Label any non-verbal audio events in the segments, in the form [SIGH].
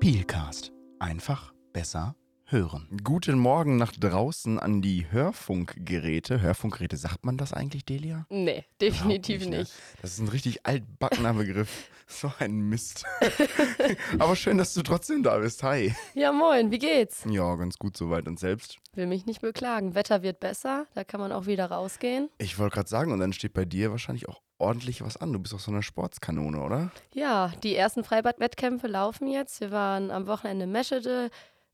Peelcast. Einfach besser hören. Guten Morgen nach draußen an die Hörfunkgeräte. Hörfunkgeräte, sagt man das eigentlich, Delia? Nee, definitiv nicht. Ne? Das ist ein richtig altbackener Begriff. [LAUGHS] So ein Mist. [LAUGHS] Aber schön, dass du trotzdem da bist. Hi. Ja, moin, wie geht's? Ja, ganz gut soweit. Und selbst? Will mich nicht beklagen. Wetter wird besser, da kann man auch wieder rausgehen. Ich wollte gerade sagen, und dann steht bei dir wahrscheinlich auch ordentlich was an. Du bist auch so eine Sportskanone, oder? Ja, die ersten Freibad-Wettkämpfe laufen jetzt. Wir waren am Wochenende in Meschede.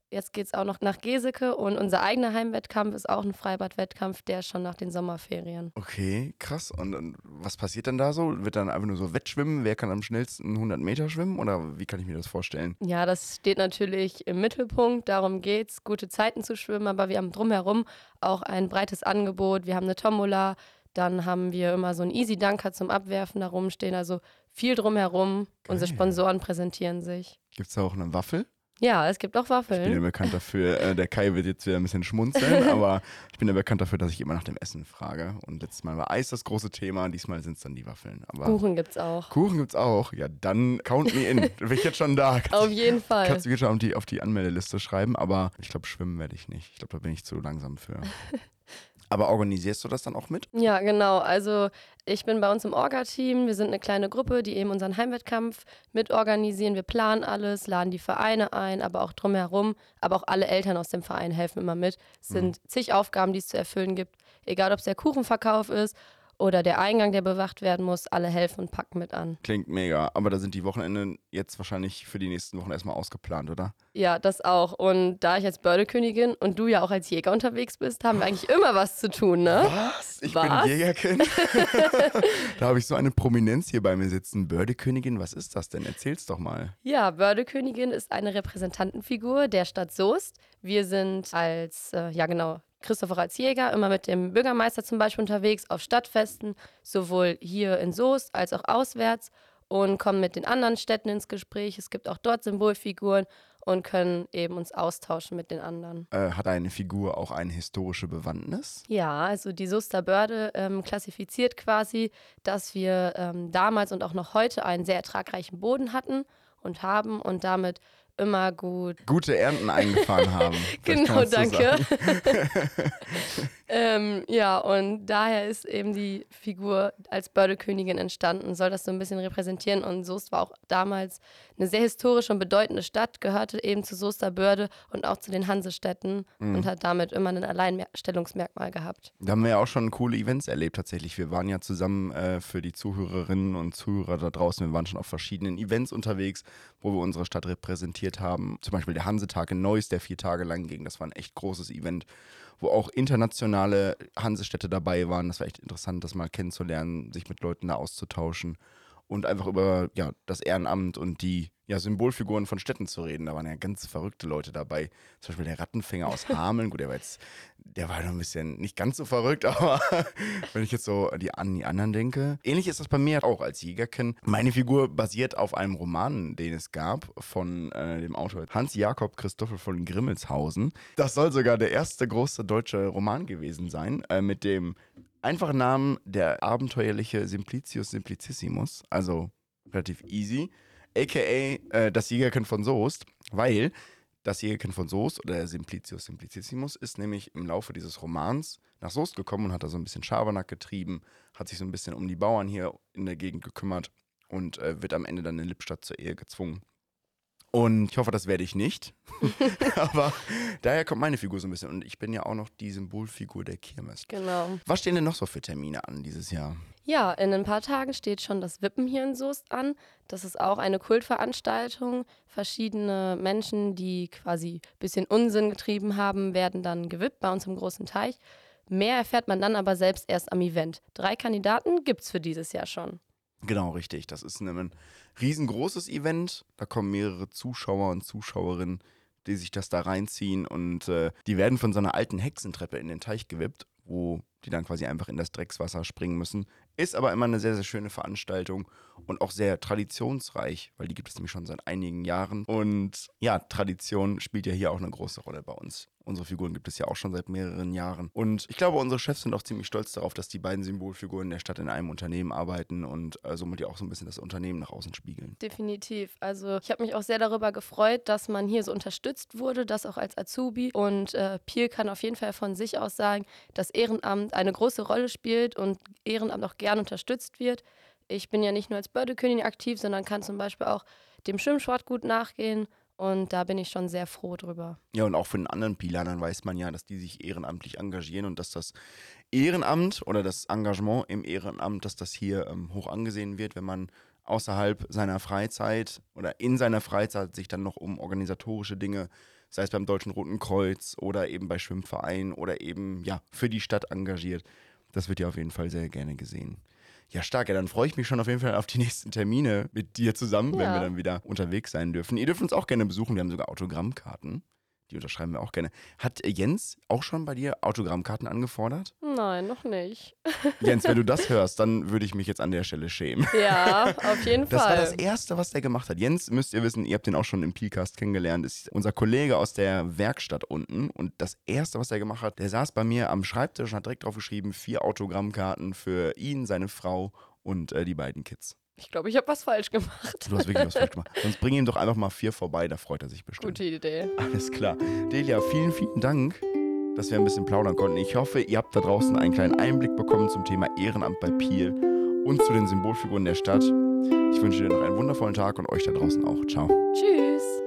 Jetzt geht's auch noch nach Geseke und unser eigener Heimwettkampf ist auch ein Freibad-Wettkampf, der ist schon nach den Sommerferien. Okay, krass. Und, und was passiert dann da so? Wird dann einfach nur so Wettschwimmen? Wer kann am schnellsten 100 Meter schwimmen? Oder wie kann ich mir das vorstellen? Ja, das steht natürlich im Mittelpunkt. Darum geht's, gute Zeiten zu schwimmen. Aber wir haben drumherum auch ein breites Angebot. Wir haben eine Tombola. Dann haben wir immer so einen Easy-Dunker zum Abwerfen da rumstehen. Also viel drumherum. Unsere Geil. Sponsoren präsentieren sich. Gibt es da auch eine Waffel? Ja, es gibt auch Ich bin ja Waffeln. bekannt dafür, äh, der Kai wird jetzt wieder ein bisschen schmunzeln, [LAUGHS] aber ich bin ja bekannt dafür, dass ich immer nach dem Essen frage. Und letztes Mal war Eis das große Thema, diesmal sind es dann die Waffeln. Aber Kuchen gibt's auch. Kuchen gibt's auch. Ja, dann count me in. [LAUGHS] Bin ich jetzt schon da. Kannst Auf jeden Fall. Kannst du mich schon auf die, auf die Anmeldeliste schreiben, aber ich glaube, schwimmen werde ich nicht. Ich glaube, da bin ich zu langsam für. [LAUGHS] aber organisierst du das dann auch mit? Ja, genau. Also ich bin bei uns im Orga-Team. Wir sind eine kleine Gruppe, die eben unseren Heimwettkampf mitorganisieren. Wir planen alles, laden die Vereine ein, aber auch drumherum. Aber auch alle Eltern aus dem Verein helfen immer mit. Es sind zig Aufgaben, die es zu erfüllen gibt. Egal, ob es der Kuchenverkauf ist oder der Eingang, der bewacht werden muss. Alle helfen und packen mit an. Klingt mega. Aber da sind die Wochenende jetzt wahrscheinlich für die nächsten Wochen erstmal ausgeplant, oder? Ja, das auch. Und da ich als Bördekönigin und du ja auch als Jäger unterwegs bist, haben wir eigentlich immer was zu tun, ne? Was? Ich Was? bin Jägerkind. [LAUGHS] [LAUGHS] da habe ich so eine Prominenz hier bei mir sitzen. Bördekönigin, was ist das denn? Erzähl's doch mal. Ja, Bördekönigin ist eine Repräsentantenfigur der Stadt Soest. Wir sind als, äh, ja genau, Christopher als Jäger immer mit dem Bürgermeister zum Beispiel unterwegs auf Stadtfesten, sowohl hier in Soest als auch auswärts und kommen mit den anderen Städten ins Gespräch. Es gibt auch dort Symbolfiguren und können eben uns austauschen mit den anderen. Äh, hat eine Figur auch eine historische Bewandtnis? Ja, also die Soester Börde ähm, klassifiziert quasi, dass wir ähm, damals und auch noch heute einen sehr ertragreichen Boden hatten und haben und damit immer gut. Gute Ernten eingefahren haben. [LAUGHS] Genau, danke. [LAUGHS] [LAUGHS] ähm, ja, und daher ist eben die Figur als Bördekönigin entstanden, soll das so ein bisschen repräsentieren. Und Soest war auch damals eine sehr historische und bedeutende Stadt, gehörte eben zu Soester Börde und auch zu den Hansestädten Mhm. und hat damit immer ein Alleinstellungsmerkmal gehabt. Da haben wir ja auch schon coole Events erlebt tatsächlich. Wir waren ja zusammen äh, für die Zuhörerinnen und Zuhörer da draußen. Wir waren schon auf verschiedenen Events unterwegs, wo wir unsere Stadt repräsentiert haben. Zum Beispiel der Hansetag in Neuss, der vier Tage lang ging. Das war ein echt großes Event, wo auch internationale Hansestädte dabei waren. Das war echt interessant, das mal kennenzulernen, sich mit Leuten da auszutauschen und einfach über ja, das Ehrenamt und die ja, Symbolfiguren von Städten zu reden. Da waren ja ganz verrückte Leute dabei. Zum Beispiel der Rattenfänger aus Hameln. Gut, der war jetzt, der war noch ein bisschen nicht ganz so verrückt, [LAUGHS] aber wenn ich jetzt so die, an die anderen denke. Ähnlich ist das bei mir auch als Jägerkind. Meine Figur basiert auf einem Roman, den es gab von äh, dem Autor Hans-Jakob Christoffel von Grimmelshausen. Das soll sogar der erste große deutsche Roman gewesen sein, äh, mit dem einfachen Namen der abenteuerliche Simplicius Simplicissimus, also relativ easy, aka äh, das Jägerkind von Soest, weil das Jägerkind von Soest oder Simplicius Simplicissimus ist nämlich im Laufe dieses Romans nach Soest gekommen und hat da so ein bisschen Schabernack getrieben, hat sich so ein bisschen um die Bauern hier in der Gegend gekümmert und äh, wird am Ende dann in Lippstadt zur Ehe gezwungen. Und ich hoffe, das werde ich nicht. [LAUGHS] Aber daher kommt meine Figur so ein bisschen. Und ich bin ja auch noch die Symbolfigur der Kirmes. Genau. Was stehen denn noch so für Termine an dieses Jahr? Ja, in ein paar Tagen steht schon das Wippen hier in Soest an. Das ist auch eine Kultveranstaltung. Verschiedene Menschen, die quasi ein bisschen Unsinn getrieben haben, werden dann gewippt bei uns im großen Teich. Mehr erfährt man dann aber selbst erst am Event. Drei Kandidaten gibt es für dieses Jahr schon. Genau, richtig. Das ist ein riesengroßes Event. Da kommen mehrere Zuschauer und Zuschauerinnen, die sich das da reinziehen. Und äh, die werden von so einer alten Hexentreppe in den Teich gewippt, wo die dann quasi einfach in das Dreckswasser springen müssen. Ist aber immer eine sehr, sehr schöne Veranstaltung und auch sehr traditionsreich, weil die gibt es nämlich schon seit einigen Jahren. Und ja, Tradition spielt ja hier auch eine große Rolle bei uns. Unsere Figuren gibt es ja auch schon seit mehreren Jahren. Und ich glaube, unsere Chefs sind auch ziemlich stolz darauf, dass die beiden Symbolfiguren der Stadt in einem Unternehmen arbeiten und äh, somit ja auch so ein bisschen das Unternehmen nach außen spiegeln. Definitiv. Also ich habe mich auch sehr darüber gefreut, dass man hier so unterstützt wurde, das auch als Azubi. Und äh, Pier kann auf jeden Fall von sich aus sagen, dass Ehrenamt eine große Rolle spielt und Ehrenamt auch gern unterstützt wird. Ich bin ja nicht nur als Bördekönigin aktiv, sondern kann zum Beispiel auch dem Schwimmsport gut nachgehen und da bin ich schon sehr froh drüber. Ja, und auch von den anderen Pilanern weiß man ja, dass die sich ehrenamtlich engagieren und dass das Ehrenamt oder das Engagement im Ehrenamt, dass das hier ähm, hoch angesehen wird, wenn man außerhalb seiner Freizeit oder in seiner Freizeit sich dann noch um organisatorische Dinge, sei es beim Deutschen Roten Kreuz oder eben bei Schwimmvereinen oder eben ja für die Stadt engagiert. Das wird ja auf jeden Fall sehr gerne gesehen. Ja, stark. Ja, dann freue ich mich schon auf jeden Fall auf die nächsten Termine mit dir zusammen, ja. wenn wir dann wieder unterwegs sein dürfen. Ihr dürft uns auch gerne besuchen. Wir haben sogar Autogrammkarten. Die unterschreiben wir auch gerne. Hat Jens auch schon bei dir Autogrammkarten angefordert? Nein, noch nicht. [LAUGHS] Jens, wenn du das hörst, dann würde ich mich jetzt an der Stelle schämen. Ja, auf jeden das Fall. Das war das Erste, was der gemacht hat. Jens, müsst ihr wissen, ihr habt den auch schon im Peelcast kennengelernt, ist unser Kollege aus der Werkstatt unten. Und das Erste, was er gemacht hat, der saß bei mir am Schreibtisch und hat direkt drauf geschrieben, vier Autogrammkarten für ihn, seine Frau und äh, die beiden Kids. Ich glaube, ich habe was falsch gemacht. Du hast wirklich was falsch gemacht. [LAUGHS] Sonst bring ihm doch einfach mal vier vorbei, da freut er sich bestimmt. Gute Idee. Alles klar. Delia, vielen, vielen Dank, dass wir ein bisschen plaudern konnten. Ich hoffe, ihr habt da draußen einen kleinen Einblick bekommen zum Thema Ehrenamt bei Piel und zu den Symbolfiguren der Stadt. Ich wünsche dir noch einen wundervollen Tag und euch da draußen auch. Ciao. Tschüss.